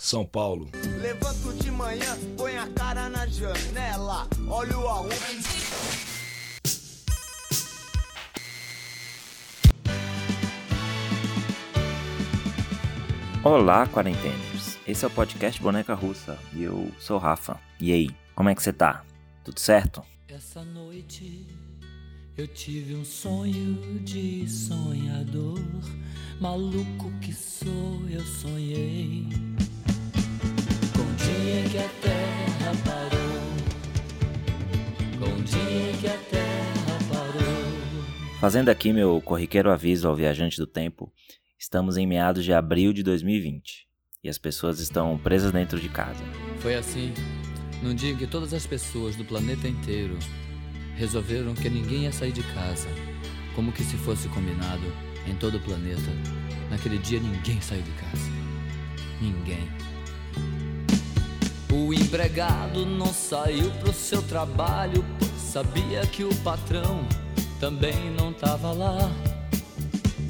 São Paulo. Levanto de manhã, põe a cara na janela, olho a Olá, quarenteners. Esse é o podcast Boneca Russa e eu sou o Rafa. E aí, como é que você tá? Tudo certo? Essa noite eu tive um sonho de sonhador, maluco que sou, eu sonhei dia que a terra parou, com o dia que a terra parou. Fazendo aqui meu corriqueiro aviso ao viajante do tempo, estamos em meados de abril de 2020 e as pessoas estão presas dentro de casa. Foi assim, num dia em que todas as pessoas do planeta inteiro resolveram que ninguém ia sair de casa, como que se fosse combinado em todo o planeta. Naquele dia ninguém saiu de casa. Ninguém. O empregado não saiu pro seu trabalho, pois sabia que o patrão também não tava lá.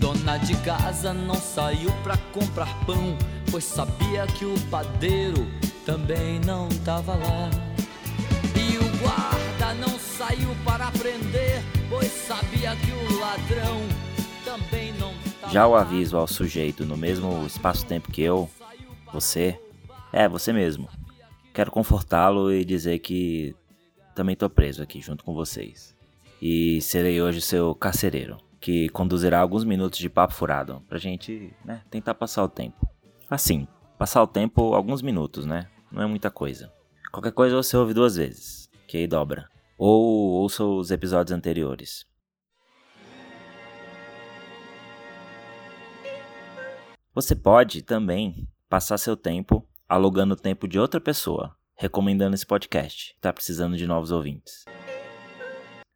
Dona de casa não saiu pra comprar pão, pois sabia que o padeiro também não tava lá. E o guarda não saiu para prender, pois sabia que o ladrão também não tava Já o aviso ao sujeito no mesmo espaço-tempo que eu, você, é você mesmo. Quero confortá-lo e dizer que também tô preso aqui junto com vocês. E serei hoje seu carcereiro, que conduzirá alguns minutos de papo furado, pra gente, né, tentar passar o tempo. Assim, passar o tempo alguns minutos, né? Não é muita coisa. Qualquer coisa você ouve duas vezes, que aí dobra. Ou ouça os episódios anteriores. Você pode também passar seu tempo alugando o tempo de outra pessoa, recomendando esse podcast. Tá precisando de novos ouvintes.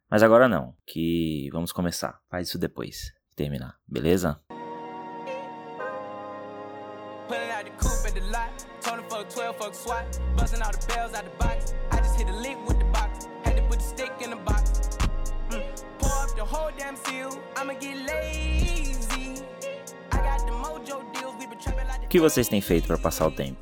Mas agora não, que vamos começar. Faz isso depois de terminar, beleza? O que vocês têm feito para passar o tempo?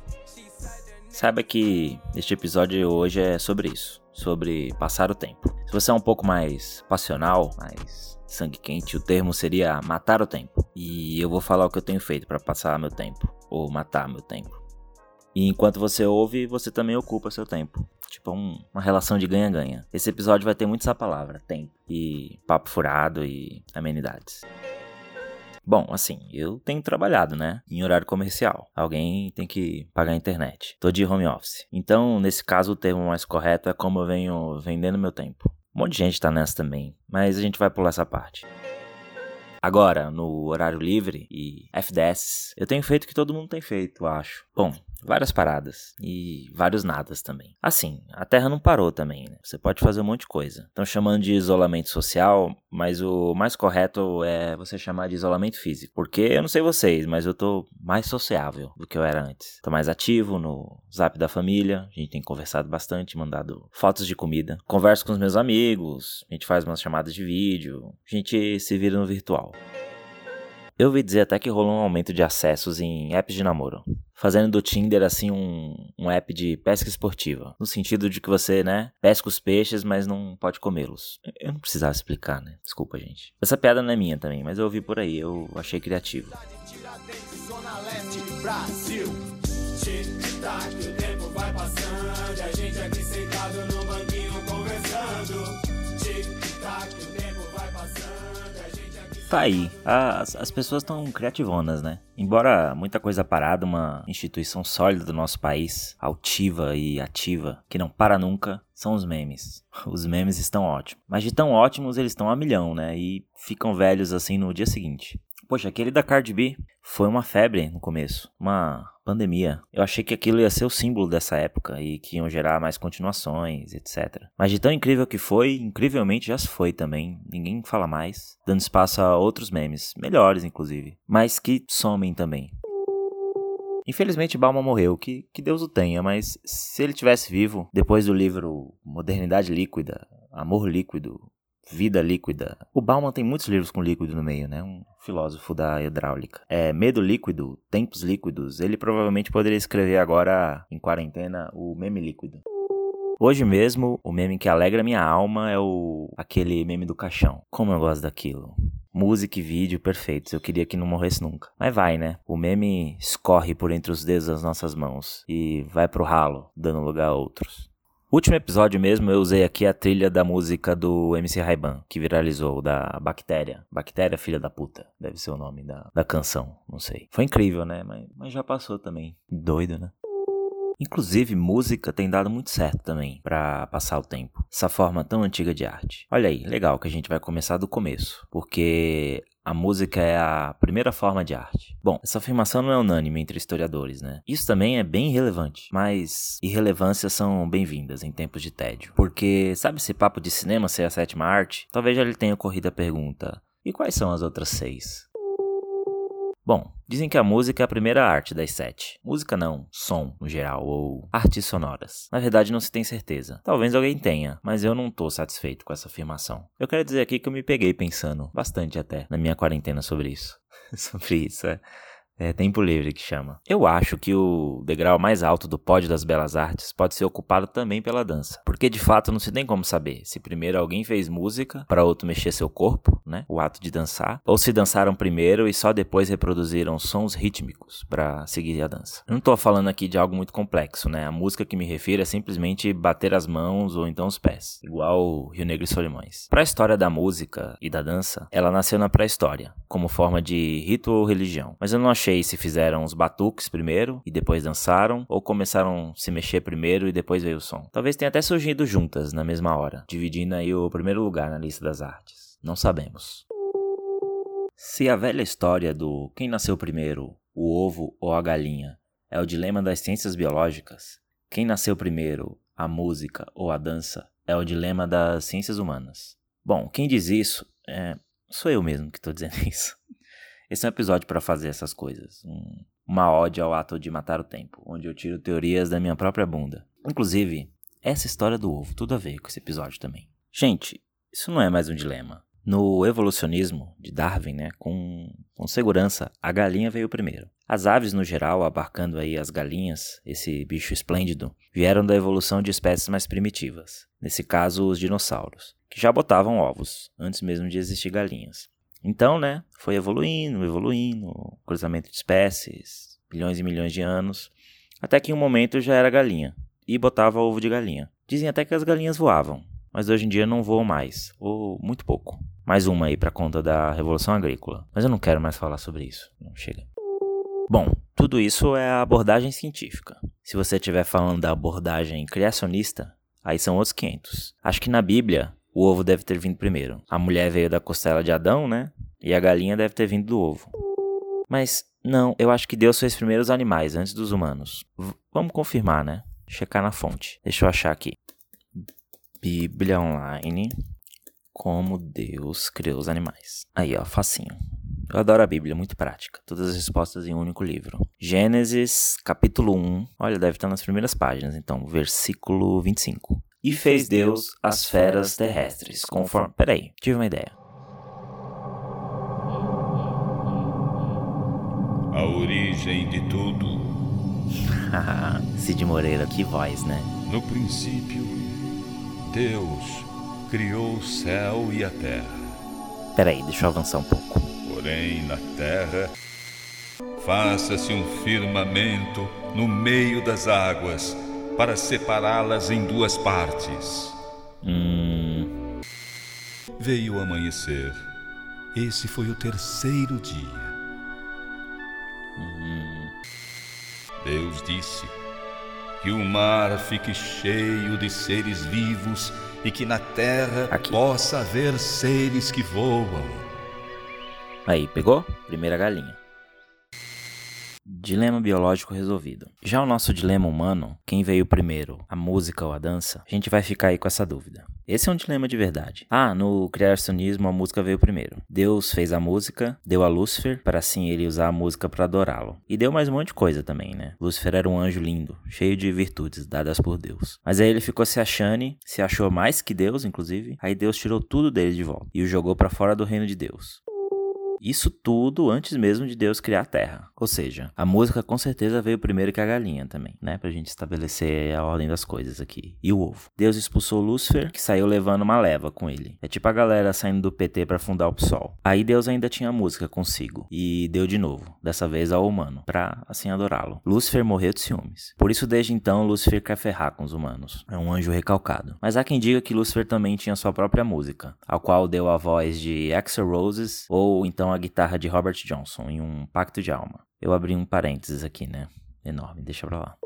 Saiba que este episódio hoje é sobre isso, sobre passar o tempo. Se você é um pouco mais passional, mais sangue quente, o termo seria matar o tempo. E eu vou falar o que eu tenho feito para passar meu tempo, ou matar meu tempo. E enquanto você ouve, você também ocupa seu tempo. Tipo, um, uma relação de ganha-ganha. Esse episódio vai ter muito essa palavra, tempo. E papo furado e amenidades. Bom, assim, eu tenho trabalhado, né? Em horário comercial. Alguém tem que pagar a internet. Tô de home office. Então, nesse caso, o termo mais correto é como eu venho vendendo meu tempo. Um monte de gente tá nessa também, mas a gente vai pular essa parte. Agora, no horário livre e FDS, eu tenho feito o que todo mundo tem feito, eu acho. Bom, várias paradas e vários nadas também. Assim, a Terra não parou também, né? Você pode fazer um monte de coisa. Estão chamando de isolamento social, mas o mais correto é você chamar de isolamento físico. Porque eu não sei vocês, mas eu tô mais sociável do que eu era antes. Tô mais ativo no zap da família, a gente tem conversado bastante, mandado fotos de comida. Converso com os meus amigos, a gente faz umas chamadas de vídeo, a gente se vira no virtual. Eu ouvi dizer até que rolou um aumento de acessos em apps de namoro, fazendo do Tinder assim um, um app de pesca esportiva, no sentido de que você, né, pesca os peixes, mas não pode comê-los. Eu não precisava explicar, né? Desculpa, gente. Essa piada não é minha também, mas eu ouvi por aí, eu achei criativo. Brasil. Tá aí, as, as pessoas estão criativonas, né? Embora muita coisa parada, uma instituição sólida do nosso país, altiva e ativa, que não para nunca, são os memes. Os memes estão ótimos. Mas de tão ótimos, eles estão a milhão, né? E ficam velhos assim no dia seguinte. Poxa, aquele da Cardi B foi uma febre no começo, uma pandemia. Eu achei que aquilo ia ser o símbolo dessa época e que iam gerar mais continuações, etc. Mas de tão incrível que foi, incrivelmente já se foi também. Ninguém fala mais, dando espaço a outros memes, melhores inclusive, mas que somem também. Infelizmente, Bauman morreu, que, que Deus o tenha, mas se ele tivesse vivo, depois do livro Modernidade Líquida, Amor Líquido, Vida Líquida. O Bauman tem muitos livros com líquido no meio, né? Um filósofo da hidráulica. É Medo Líquido, Tempos Líquidos. Ele provavelmente poderia escrever agora, em quarentena, o meme líquido. Hoje mesmo, o meme que alegra minha alma é o aquele meme do caixão. Como eu gosto daquilo. Música e vídeo perfeitos. Eu queria que não morresse nunca. Mas vai, né? O meme escorre por entre os dedos das nossas mãos e vai pro ralo, dando lugar a outros. Último episódio mesmo, eu usei aqui a trilha da música do MC Raiban, que viralizou, da Bactéria. Bactéria, filha da puta. Deve ser o nome da, da canção, não sei. Foi incrível, né? Mas, mas já passou também. Doido, né? Inclusive, música tem dado muito certo também para passar o tempo. Essa forma tão antiga de arte. Olha aí, legal que a gente vai começar do começo, porque a música é a primeira forma de arte. Bom, essa afirmação não é unânime entre historiadores, né? Isso também é bem relevante, mas irrelevâncias são bem-vindas em tempos de tédio. Porque, sabe esse papo de cinema ser a sétima arte? Talvez já lhe tenha ocorrido a pergunta: e quais são as outras seis? Bom, dizem que a música é a primeira arte das sete. Música não, som no geral, ou artes sonoras. Na verdade, não se tem certeza. Talvez alguém tenha, mas eu não tô satisfeito com essa afirmação. Eu quero dizer aqui que eu me peguei pensando bastante até na minha quarentena sobre isso. sobre isso, é. É tempo livre que chama. Eu acho que o degrau mais alto do pódio das belas artes pode ser ocupado também pela dança. Porque de fato não se tem como saber se primeiro alguém fez música para outro mexer seu corpo, né? O ato de dançar, ou se dançaram primeiro e só depois reproduziram sons rítmicos para seguir a dança. Eu não tô falando aqui de algo muito complexo, né? A música que me refiro é simplesmente bater as mãos ou então os pés, igual Rio Negro e Solimões. Para a história da música e da dança, ela nasceu na pré-história, como forma de rito ou religião. Mas eu não achei sei se fizeram os batuques primeiro e depois dançaram, ou começaram a se mexer primeiro e depois veio o som. Talvez tenha até surgido juntas na mesma hora, dividindo aí o primeiro lugar na lista das artes. Não sabemos. Se a velha história do quem nasceu primeiro, o ovo ou a galinha, é o dilema das ciências biológicas, quem nasceu primeiro, a música ou a dança, é o dilema das ciências humanas. Bom, quem diz isso é. Sou eu mesmo que estou dizendo isso. Esse é um episódio para fazer essas coisas. Um, uma ode ao ato de matar o tempo, onde eu tiro teorias da minha própria bunda. Inclusive, essa história do ovo, tudo a ver com esse episódio também. Gente, isso não é mais um dilema. No evolucionismo de Darwin, né, com, com segurança, a galinha veio primeiro. As aves, no geral, abarcando aí as galinhas, esse bicho esplêndido, vieram da evolução de espécies mais primitivas. Nesse caso, os dinossauros, que já botavam ovos, antes mesmo de existir galinhas. Então, né, foi evoluindo, evoluindo, cruzamento de espécies, milhões e milhões de anos, até que em um momento já era galinha e botava ovo de galinha. Dizem até que as galinhas voavam, mas hoje em dia não voam mais, ou muito pouco. Mais uma aí para conta da revolução agrícola. Mas eu não quero mais falar sobre isso. Não chega. Bom, tudo isso é a abordagem científica. Se você estiver falando da abordagem criacionista, aí são outros 500. Acho que na Bíblia o ovo deve ter vindo primeiro. A mulher veio da costela de Adão, né? E a galinha deve ter vindo do ovo. Mas não, eu acho que Deus fez primeiro os animais antes dos humanos. V vamos confirmar, né? Checar na fonte. Deixa eu achar aqui. Bíblia Online. Como Deus criou os animais. Aí, ó, facinho. Eu adoro a Bíblia, muito prática. Todas as respostas em um único livro. Gênesis, capítulo 1. Olha, deve estar nas primeiras páginas, então, versículo 25. E fez Deus as feras terrestres, conforme. Peraí, tive uma ideia. A origem de tudo. Cid Moreira, que voz, né? No princípio, Deus criou o céu e a terra. Peraí, deixa eu avançar um pouco. Porém, na terra, faça-se um firmamento no meio das águas para separá-las em duas partes. Hum. Veio amanhecer. Esse foi o terceiro dia. Hum. Deus disse que o mar fique cheio de seres vivos e que na terra Aqui. possa haver seres que voam. Aí, pegou? Primeira galinha. Dilema biológico resolvido. Já o nosso dilema humano, quem veio primeiro, a música ou a dança, a gente vai ficar aí com essa dúvida. Esse é um dilema de verdade. Ah, no criacionismo a música veio primeiro. Deus fez a música, deu a Lúcifer, para assim ele usar a música para adorá-lo. E deu mais um monte de coisa também, né? Lúcifer era um anjo lindo, cheio de virtudes dadas por Deus. Mas aí ele ficou se achando, se achou mais que Deus, inclusive. Aí Deus tirou tudo dele de volta e o jogou para fora do reino de Deus. Isso tudo antes mesmo de Deus criar a Terra. Ou seja, a música com certeza veio primeiro que a galinha também, né? Pra gente estabelecer a ordem das coisas aqui. E o ovo. Deus expulsou Lúcifer, que saiu levando uma leva com ele. É tipo a galera saindo do PT para fundar o PSOL. Aí Deus ainda tinha a música consigo. E deu de novo, dessa vez ao humano, pra assim adorá-lo. Lúcifer morreu de ciúmes. Por isso, desde então, Lúcifer quer ferrar com os humanos. É um anjo recalcado. Mas há quem diga que Lúcifer também tinha sua própria música, ao qual deu a voz de Axel Roses, ou então a guitarra de Robert Johnson em um Pacto de Alma. Eu abri um parênteses aqui, né? Enorme, deixa pra lá.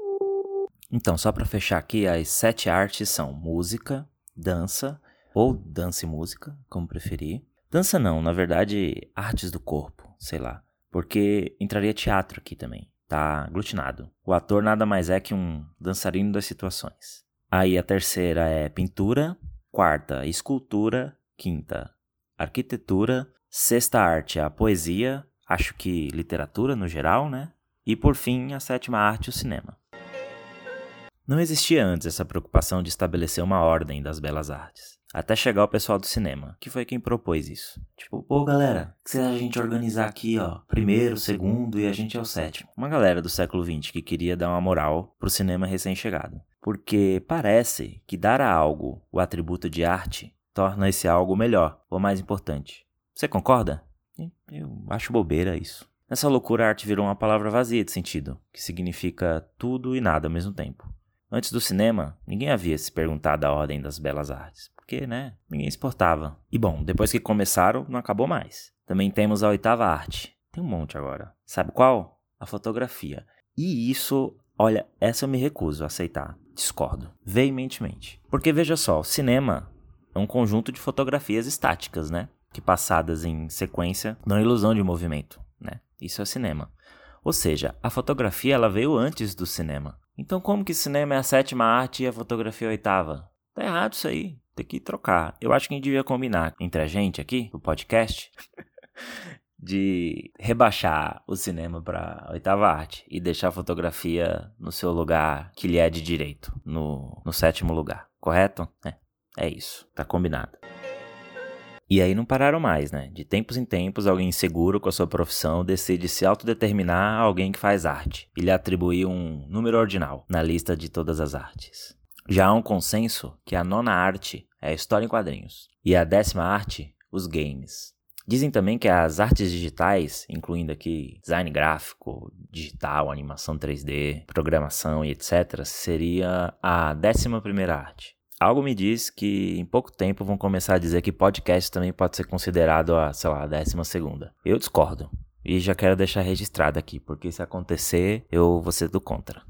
Então, só para fechar aqui, as sete artes são música, dança, ou dança e música, como preferir. Dança não, na verdade, artes do corpo, sei lá. Porque entraria teatro aqui também. Tá aglutinado. O ator nada mais é que um dançarino das situações. Aí a terceira é pintura, quarta, escultura, quinta, arquitetura, Sexta arte, a poesia, acho que literatura no geral, né? E por fim, a sétima arte, o cinema. Não existia antes essa preocupação de estabelecer uma ordem das belas artes. Até chegar o pessoal do cinema, que foi quem propôs isso. Tipo, pô galera, que se a gente organizar aqui, ó, primeiro, segundo e a gente é o sétimo. Uma galera do século XX que queria dar uma moral pro cinema recém-chegado. Porque parece que dar a algo o atributo de arte torna esse algo melhor, ou mais importante. Você concorda? Eu acho bobeira isso. Nessa loucura, a arte virou uma palavra vazia de sentido, que significa tudo e nada ao mesmo tempo. Antes do cinema, ninguém havia se perguntado a ordem das belas artes, porque, né, ninguém exportava. E bom, depois que começaram, não acabou mais. Também temos a oitava arte. Tem um monte agora. Sabe qual? A fotografia. E isso, olha, essa eu me recuso a aceitar. Discordo. Veementemente. Porque veja só, o cinema é um conjunto de fotografias estáticas, né? Que passadas em sequência dão ilusão de movimento, né? Isso é cinema. Ou seja, a fotografia ela veio antes do cinema. Então como que cinema é a sétima arte e a fotografia é a oitava? Tá errado isso aí. Tem que trocar. Eu acho que a gente devia combinar entre a gente aqui, no podcast, de rebaixar o cinema para oitava arte e deixar a fotografia no seu lugar que lhe é de direito, no, no sétimo lugar. Correto? É, é isso. Tá combinado. E aí não pararam mais, né? De tempos em tempos, alguém inseguro com a sua profissão decide se autodeterminar a alguém que faz arte e lhe atribuir um número ordinal na lista de todas as artes. Já há um consenso que a nona arte é a história em quadrinhos e a décima arte, os games. Dizem também que as artes digitais, incluindo aqui design gráfico, digital, animação 3D, programação e etc., seria a décima primeira arte. Algo me diz que em pouco tempo vão começar a dizer que podcast também pode ser considerado a, sei lá, a décima segunda. Eu discordo. E já quero deixar registrado aqui, porque se acontecer, eu vou ser do contra.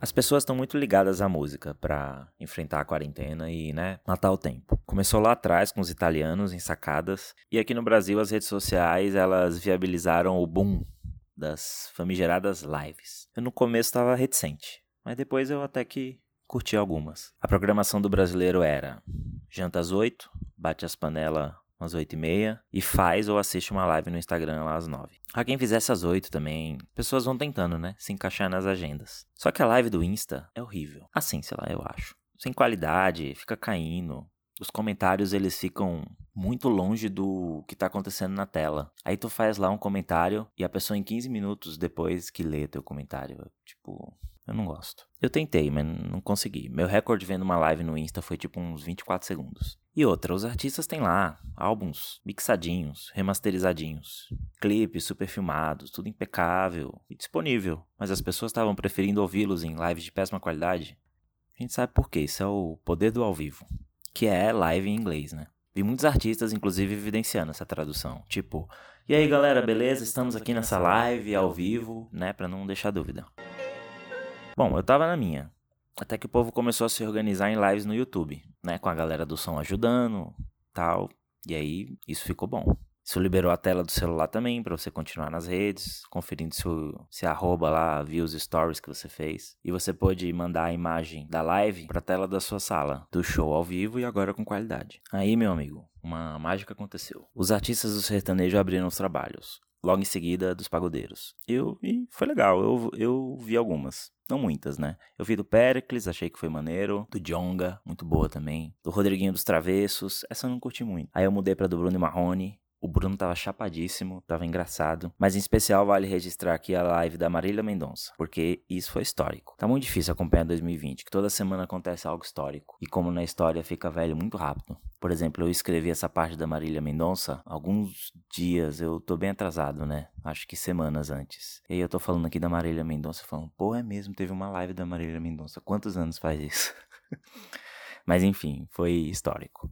As pessoas estão muito ligadas à música para enfrentar a quarentena e, né, matar o tempo. Começou lá atrás com os italianos em sacadas, e aqui no Brasil as redes sociais, elas viabilizaram o boom das famigeradas lives. Eu no começo estava reticente, mas depois eu até que curti algumas. A programação do brasileiro era janta às 8, bate as panelas às 8 e meia e faz ou assiste uma live no Instagram lá às 9. A quem fizesse às 8 também, pessoas vão tentando, né, se encaixar nas agendas. Só que a live do Insta é horrível. Assim, sei lá, eu acho. Sem qualidade, fica caindo. Os comentários eles ficam muito longe do que tá acontecendo na tela. Aí tu faz lá um comentário e a pessoa em 15 minutos depois que lê teu comentário, tipo, eu não gosto. Eu tentei, mas não consegui. Meu recorde vendo uma live no Insta foi tipo uns 24 segundos. E outra, os artistas têm lá álbuns mixadinhos, remasterizadinhos, clipes super filmados, tudo impecável e disponível. Mas as pessoas estavam preferindo ouvi-los em lives de péssima qualidade. A gente sabe por quê, isso é o poder do ao vivo, que é live em inglês, né? Vi muitos artistas, inclusive, evidenciando essa tradução. Tipo, e aí galera, beleza? Estamos aqui nessa live ao vivo, né? Pra não deixar dúvida. Bom, eu tava na minha. Até que o povo começou a se organizar em lives no YouTube, né? Com a galera do som ajudando, tal. E aí, isso ficou bom. Isso liberou a tela do celular também para você continuar nas redes, conferindo se, o, se arroba lá viu os stories que você fez. E você pode mandar a imagem da live para a tela da sua sala, do show ao vivo e agora com qualidade. Aí, meu amigo, uma mágica aconteceu. Os artistas do sertanejo abriram os trabalhos. Logo em seguida, dos pagodeiros. Eu e foi legal, eu, eu vi algumas. Não muitas, né? Eu vi do Pericles, achei que foi maneiro. Do Jonga, muito boa também. Do Rodriguinho dos Travessos, essa eu não curti muito. Aí eu mudei pra do Bruno Marrone, o Bruno tava chapadíssimo, tava engraçado. Mas em especial vale registrar aqui a live da Marília Mendonça, porque isso foi histórico. Tá muito difícil acompanhar 2020, que toda semana acontece algo histórico. E como na história fica velho muito rápido. Por exemplo, eu escrevi essa parte da Marília Mendonça alguns dias, eu tô bem atrasado, né? Acho que semanas antes. E aí eu tô falando aqui da Marília Mendonça, falando, pô, é mesmo, teve uma live da Marília Mendonça. Quantos anos faz isso? Mas enfim, foi histórico.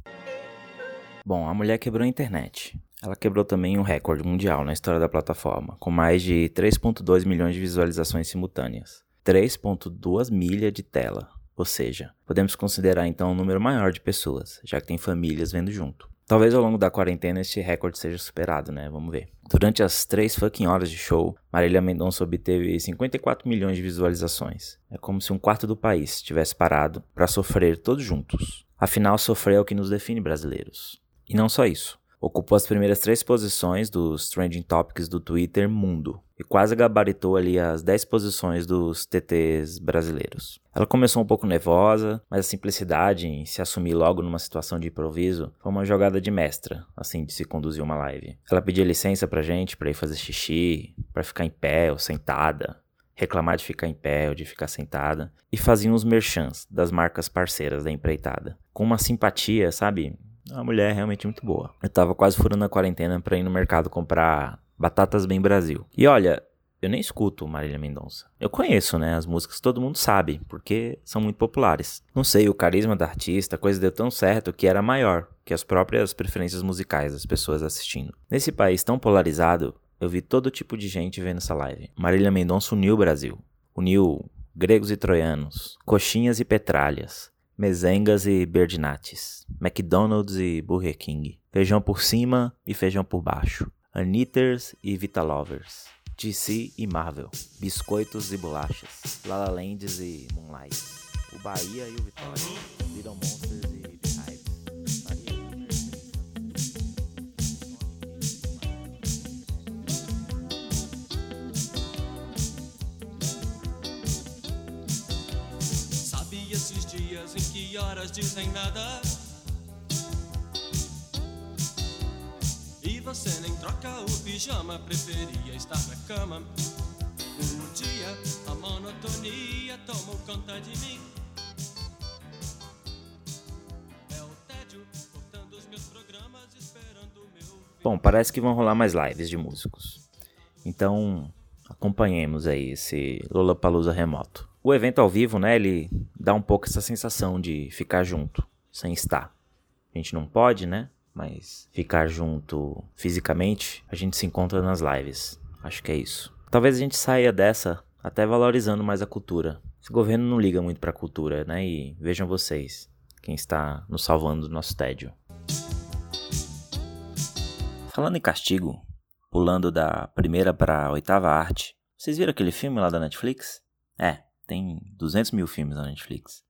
Bom, a mulher quebrou a internet. Ela quebrou também um recorde mundial na história da plataforma, com mais de 3.2 milhões de visualizações simultâneas. 3.2 milha de tela, ou seja, podemos considerar então um número maior de pessoas, já que tem famílias vendo junto. Talvez ao longo da quarentena este recorde seja superado, né? Vamos ver. Durante as três fucking horas de show, Marília Mendonça obteve 54 milhões de visualizações. É como se um quarto do país tivesse parado para sofrer todos juntos. Afinal, sofrer é o que nos define brasileiros. E não só isso ocupou as primeiras três posições dos trending topics do Twitter mundo e quase gabaritou ali as 10 posições dos TTs brasileiros. Ela começou um pouco nervosa, mas a simplicidade em se assumir logo numa situação de improviso foi uma jogada de mestra, assim, de se conduzir uma live. Ela pedia licença pra gente pra ir fazer xixi, pra ficar em pé ou sentada, reclamar de ficar em pé ou de ficar sentada, e fazia uns merchants das marcas parceiras da empreitada. Com uma simpatia, sabe? A mulher é realmente muito boa. Eu tava quase furando a quarentena pra ir no mercado comprar batatas bem Brasil. E olha, eu nem escuto Marília Mendonça. Eu conheço, né, as músicas todo mundo sabe, porque são muito populares. Não sei, o carisma da artista, a coisa deu tão certo que era maior que as próprias preferências musicais das pessoas assistindo. Nesse país tão polarizado, eu vi todo tipo de gente vendo essa live. Marília Mendonça uniu o Brasil. Uniu gregos e troianos, coxinhas e petralhas, mezengas e berdinates, McDonald's e Burger King, feijão por cima e feijão por baixo, Anitters e Vitalovers, DC e Marvel, biscoitos e bolachas, Lala Lands e Moonlight, o Bahia e o Vitória, Little Monsters e horas dizem nada. E você nem troca o pijama, preferia estar na cama. Um dia a monotonia tomou conta de mim. É. Bom, parece que vão rolar mais lives de músicos. Então, acompanhemos aí esse Lollapalooza remoto. O evento ao vivo, né, ele dá um pouco essa sensação de ficar junto, sem estar. A gente não pode, né, mas ficar junto fisicamente, a gente se encontra nas lives. Acho que é isso. Talvez a gente saia dessa até valorizando mais a cultura. Esse governo não liga muito pra cultura, né, e vejam vocês, quem está nos salvando do nosso tédio. Falando em castigo, pulando da primeira para a oitava arte, vocês viram aquele filme lá da Netflix? É, tem 200 mil filmes na Netflix.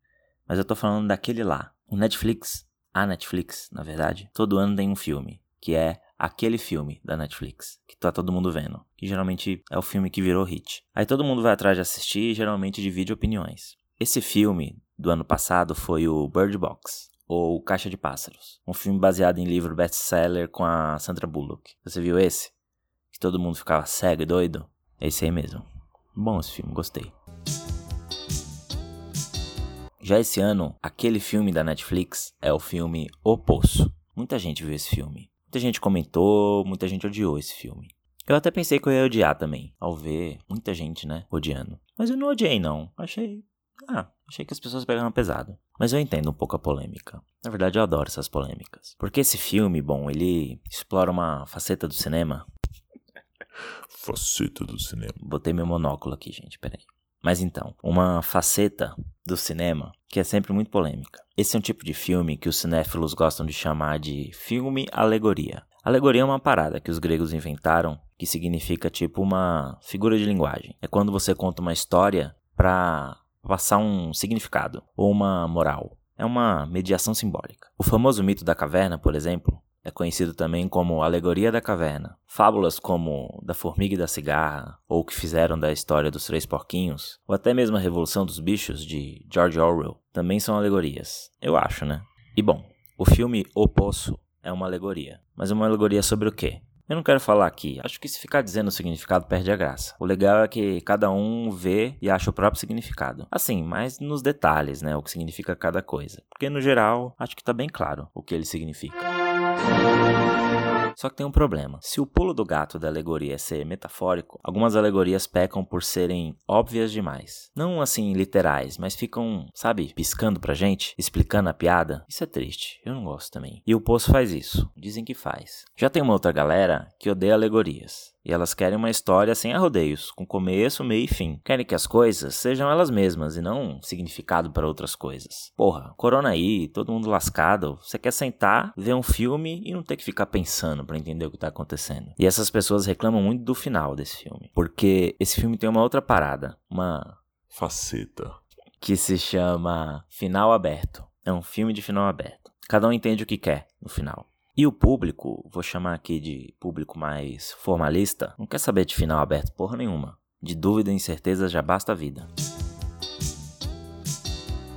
Mas eu tô falando daquele lá. O Netflix, a Netflix, na verdade, todo ano tem um filme, que é aquele filme da Netflix, que tá todo mundo vendo, que geralmente é o filme que virou hit. Aí todo mundo vai atrás de assistir e geralmente divide opiniões. Esse filme do ano passado foi o Bird Box, ou Caixa de Pássaros, um filme baseado em livro best-seller com a Sandra Bullock. Você viu esse? Que todo mundo ficava cego e doido? Esse aí mesmo. Bom esse filme, gostei. Já esse ano, aquele filme da Netflix é o filme O Poço. Muita gente viu esse filme. Muita gente comentou, muita gente odiou esse filme. Eu até pensei que eu ia odiar também, ao ver muita gente, né, odiando. Mas eu não odiei, não. Achei. Ah, achei que as pessoas pegaram pesado. Mas eu entendo um pouco a polêmica. Na verdade, eu adoro essas polêmicas. Porque esse filme, bom, ele explora uma faceta do cinema. faceta do cinema. Botei meu monóculo aqui, gente, peraí. Mas então, uma faceta do cinema que é sempre muito polêmica. Esse é um tipo de filme que os cinéfilos gostam de chamar de filme alegoria. Alegoria é uma parada que os gregos inventaram que significa tipo uma figura de linguagem. É quando você conta uma história para passar um significado ou uma moral. É uma mediação simbólica. O famoso mito da caverna, por exemplo, é conhecido também como Alegoria da Caverna. Fábulas como Da Formiga e da Cigarra, ou o que fizeram da história dos Três Porquinhos, ou até mesmo a Revolução dos Bichos de George Orwell, também são alegorias. Eu acho, né? E bom, o filme O Poço é uma alegoria. Mas uma alegoria sobre o quê? Eu não quero falar aqui. Acho que se ficar dizendo o significado perde a graça. O legal é que cada um vê e acha o próprio significado. Assim, mas nos detalhes, né? O que significa cada coisa. Porque no geral, acho que tá bem claro o que ele significa. Só que tem um problema. Se o pulo do gato da alegoria é ser metafórico, algumas alegorias pecam por serem óbvias demais. Não assim literais, mas ficam, sabe, piscando pra gente, explicando a piada. Isso é triste. Eu não gosto também. E o Poço faz isso. Dizem que faz. Já tem uma outra galera que odeia alegorias. E elas querem uma história sem arrodeios, com começo, meio e fim. Querem que as coisas sejam elas mesmas e não um significado para outras coisas. Porra, corona aí, todo mundo lascado. Você quer sentar, ver um filme e não ter que ficar pensando para entender o que tá acontecendo. E essas pessoas reclamam muito do final desse filme, porque esse filme tem uma outra parada, uma Faceta. que se chama Final Aberto. É um filme de final aberto. Cada um entende o que quer no final. E o público, vou chamar aqui de público mais formalista, não quer saber de final aberto porra nenhuma. De dúvida e incerteza já basta a vida.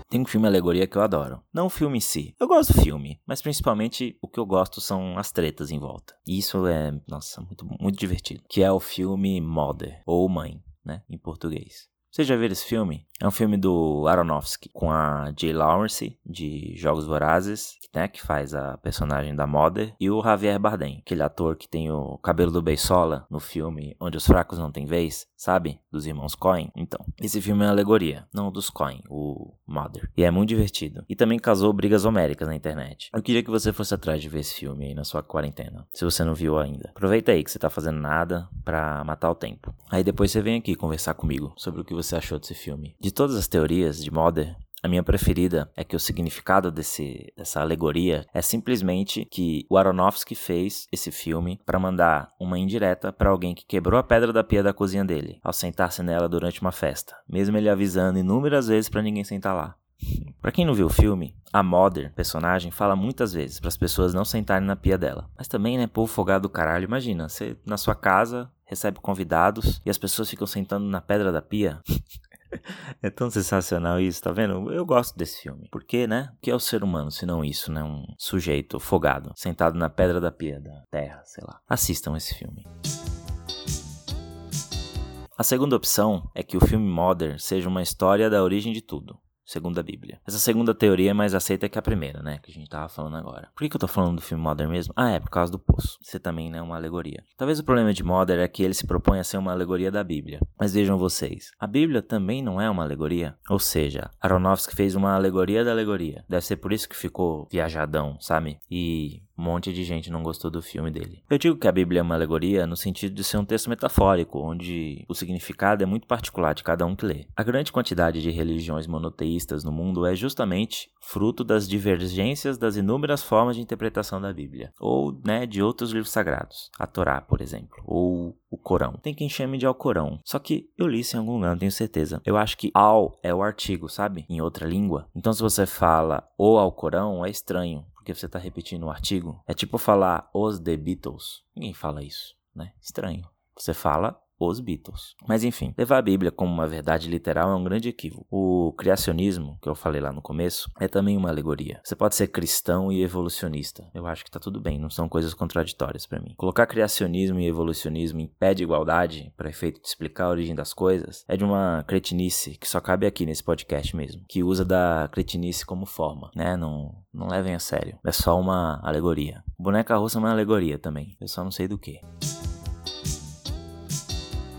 Tem um filme alegoria que eu adoro. Não o filme em si. Eu gosto do filme, mas principalmente o que eu gosto são as tretas em volta. E isso é, nossa, muito, muito divertido. Que é o filme Mother, ou Mãe, né, em português. Vocês já viram esse filme? É um filme do Aronofsky, com a Jay Lawrence, de Jogos Vorazes, né, que faz a personagem da Mother, e o Javier Bardem, aquele ator que tem o cabelo do Beisola no filme Onde os Fracos Não Têm Vez, sabe? Dos irmãos Coen. Então, esse filme é uma alegoria, não dos Coen, o Mother. E é muito divertido. E também causou brigas homéricas na internet. Eu queria que você fosse atrás de ver esse filme aí na sua quarentena, se você não viu ainda. Aproveita aí que você tá fazendo nada pra matar o tempo. Aí depois você vem aqui conversar comigo sobre o que você achou desse filme. De todas as teorias de Mother, a minha preferida é que o significado desse, dessa alegoria é simplesmente que o Aronofsky fez esse filme para mandar uma indireta para alguém que quebrou a pedra da pia da cozinha dele ao sentar-se nela durante uma festa, mesmo ele avisando inúmeras vezes para ninguém sentar lá. Pra quem não viu o filme, a Mother, personagem, fala muitas vezes para as pessoas não sentarem na pia dela. Mas também, né, povo folgado do caralho, imagina, você na sua casa recebe convidados e as pessoas ficam sentando na pedra da pia. É tão sensacional isso, tá vendo? Eu gosto desse filme. Porque, né? O que é o ser humano, se não isso, né? Um sujeito folgado, sentado na pedra da pia da terra, sei lá. Assistam esse filme. A segunda opção é que o filme Mother seja uma história da origem de tudo. Segundo a Bíblia. Essa segunda teoria é mais aceita que a primeira, né? Que a gente tava falando agora. Por que, que eu tô falando do filme Mother mesmo? Ah, é por causa do poço. Você também, né? Uma alegoria. Talvez o problema de Mother é que ele se propõe a ser uma alegoria da Bíblia. Mas vejam vocês, a Bíblia também não é uma alegoria. Ou seja, Aronofsky fez uma alegoria da alegoria. Deve ser por isso que ficou viajadão, sabe? E um monte de gente não gostou do filme dele. Eu digo que a Bíblia é uma alegoria no sentido de ser um texto metafórico, onde o significado é muito particular de cada um que lê. A grande quantidade de religiões monoteístas no mundo é justamente fruto das divergências das inúmeras formas de interpretação da Bíblia, ou né, de outros livros sagrados, a Torá, por exemplo, ou o Corão. Tem quem chame de Alcorão. Só que eu li isso em algum lugar, tenho certeza. Eu acho que al é o artigo, sabe? Em outra língua. Então se você fala o Alcorão, é estranho porque você está repetindo o artigo. É tipo falar os The Beatles. Ninguém fala isso, né? Estranho. Você fala os Beatles. Mas enfim, levar a Bíblia como uma verdade literal é um grande equívoco. O criacionismo, que eu falei lá no começo, é também uma alegoria. Você pode ser cristão e evolucionista. Eu acho que tá tudo bem, não são coisas contraditórias para mim. Colocar criacionismo e evolucionismo em pé de igualdade, para efeito de explicar a origem das coisas, é de uma cretinice que só cabe aqui nesse podcast mesmo, que usa da cretinice como forma, né? Não, não levem a sério. É só uma alegoria. Boneca russa é uma alegoria também. Eu só não sei do que.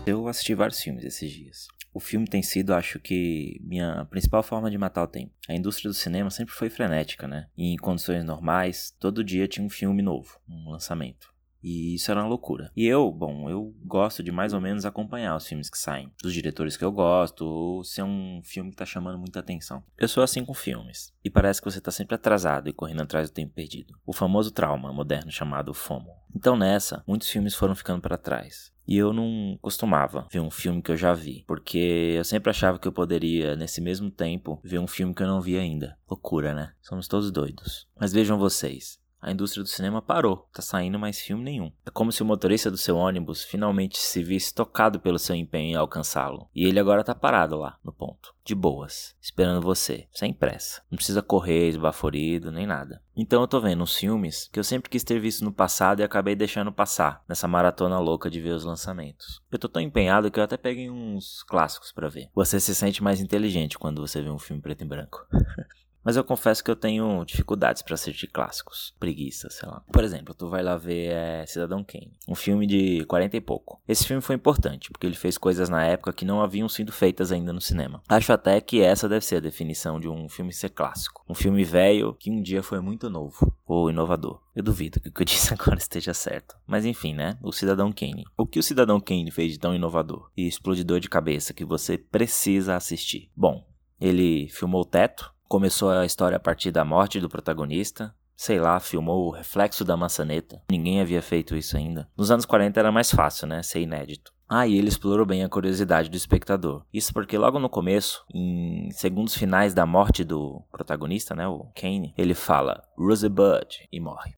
Eu assisti vários filmes esses dias. O filme tem sido, acho que, minha principal forma de matar o tempo. A indústria do cinema sempre foi frenética, né? E em condições normais, todo dia tinha um filme novo, um lançamento. E isso era uma loucura. E eu, bom, eu gosto de mais ou menos acompanhar os filmes que saem, dos diretores que eu gosto, ou se é um filme que tá chamando muita atenção. Eu sou assim com filmes, e parece que você tá sempre atrasado e correndo atrás do tempo perdido. O famoso trauma moderno chamado FOMO. Então nessa, muitos filmes foram ficando para trás. E eu não costumava ver um filme que eu já vi, porque eu sempre achava que eu poderia, nesse mesmo tempo, ver um filme que eu não vi ainda. Loucura, né? Somos todos doidos. Mas vejam vocês, a indústria do cinema parou, tá saindo mais filme nenhum. É como se o motorista do seu ônibus finalmente se visse tocado pelo seu empenho em alcançá-lo. E ele agora tá parado lá, no ponto, de boas, esperando você, sem pressa. Não precisa correr esbaforido, nem nada. Então eu tô vendo uns filmes que eu sempre quis ter visto no passado e acabei deixando passar, nessa maratona louca de ver os lançamentos. Eu tô tão empenhado que eu até peguei uns clássicos para ver. Você se sente mais inteligente quando você vê um filme preto e branco. Mas eu confesso que eu tenho dificuldades para assistir clássicos. Preguiça, sei lá. Por exemplo, tu vai lá ver é, Cidadão Kane, um filme de 40 e pouco. Esse filme foi importante, porque ele fez coisas na época que não haviam sido feitas ainda no cinema. Acho até que essa deve ser a definição de um filme ser clássico. Um filme velho que um dia foi muito novo ou inovador. Eu duvido que o que eu disse agora esteja certo. Mas enfim, né? O Cidadão Kane. O que o Cidadão Kane fez de tão inovador e explodidor de cabeça que você precisa assistir? Bom, ele filmou o teto, Começou a história a partir da morte do protagonista. Sei lá, filmou o reflexo da maçaneta. Ninguém havia feito isso ainda. Nos anos 40 era mais fácil, né? Ser inédito. Ah, e ele explorou bem a curiosidade do espectador. Isso porque logo no começo, em segundos finais da morte do protagonista, né, o Kane, ele fala Rosebud e morre.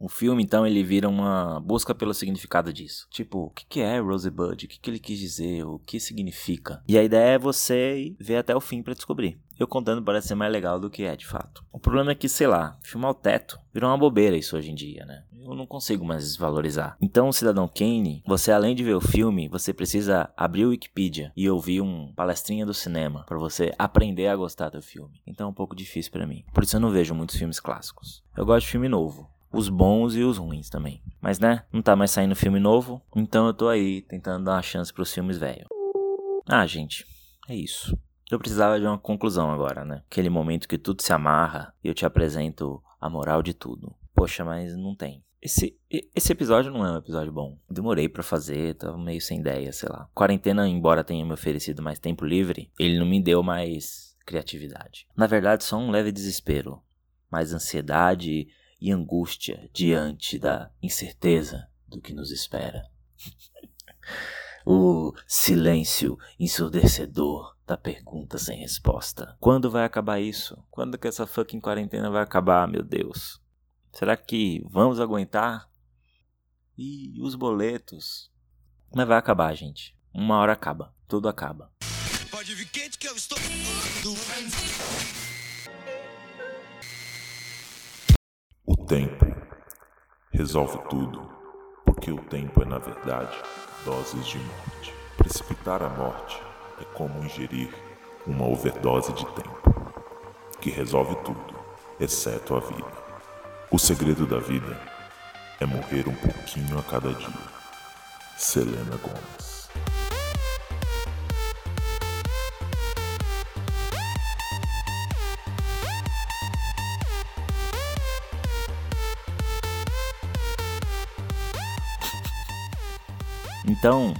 O filme, então, ele vira uma busca pelo significado disso. Tipo, o que, é Rosebud? O que, ele quis dizer? O que significa? E a ideia é você ver até o fim para descobrir. Eu contando parece ser mais legal do que é, de fato. O problema é que, sei lá, filmar o teto virou uma bobeira isso hoje em dia, né? Eu não consigo mais desvalorizar. Então, Cidadão Kane, você além de ver o filme, você precisa abrir o Wikipedia e ouvir um palestrinha do cinema para você aprender a gostar do filme. Então é um pouco difícil para mim. Por isso eu não vejo muitos filmes clássicos. Eu gosto de filme novo os bons e os ruins também. Mas né, não tá mais saindo filme novo, então eu tô aí tentando dar uma chance pros filmes velhos. Ah, gente, é isso. Eu precisava de uma conclusão agora, né? Aquele momento que tudo se amarra e eu te apresento a moral de tudo. Poxa, mas não tem. Esse, esse episódio não é um episódio bom. Demorei para fazer, tava meio sem ideia, sei lá. Quarentena, embora tenha me oferecido mais tempo livre, ele não me deu mais criatividade. Na verdade, só um leve desespero, mais ansiedade e angústia diante da incerteza do que nos espera. o silêncio ensurdecedor da pergunta sem resposta. Quando vai acabar isso? Quando que essa fucking quarentena vai acabar, meu Deus? Será que vamos aguentar? E os boletos? Mas vai acabar, gente. Uma hora acaba. Tudo acaba. Pode vir quente que eu estou. O tempo resolve tudo, porque o tempo é, na verdade, doses de morte. Precipitar a morte é como ingerir uma overdose de tempo, que resolve tudo, exceto a vida. O segredo da vida é morrer um pouquinho a cada dia. Selena Gomes Então,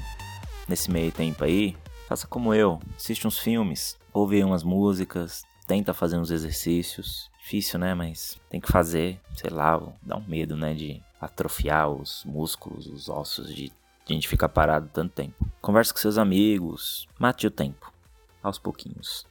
nesse meio tempo aí, faça como eu, assiste uns filmes, ouve umas músicas, tenta fazer uns exercícios. Difícil, né? Mas tem que fazer, sei lá, dá um medo, né? De atrofiar os músculos, os ossos, de a gente ficar parado tanto tempo. Converse com seus amigos, mate o tempo, aos pouquinhos.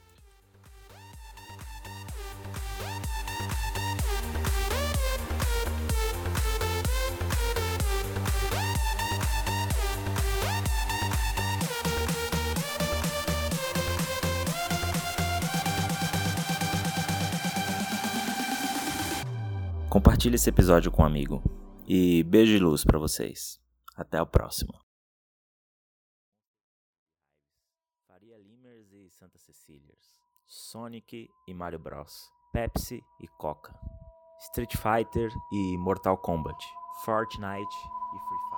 Compartilhe esse episódio com um amigo. E beijo de luz para vocês. Até o próximo. Faria Limers e Santa. Sonic e Mario Bros. Pepsi e Coca. Street Fighter e Mortal Kombat. Fortnite e Free Fire.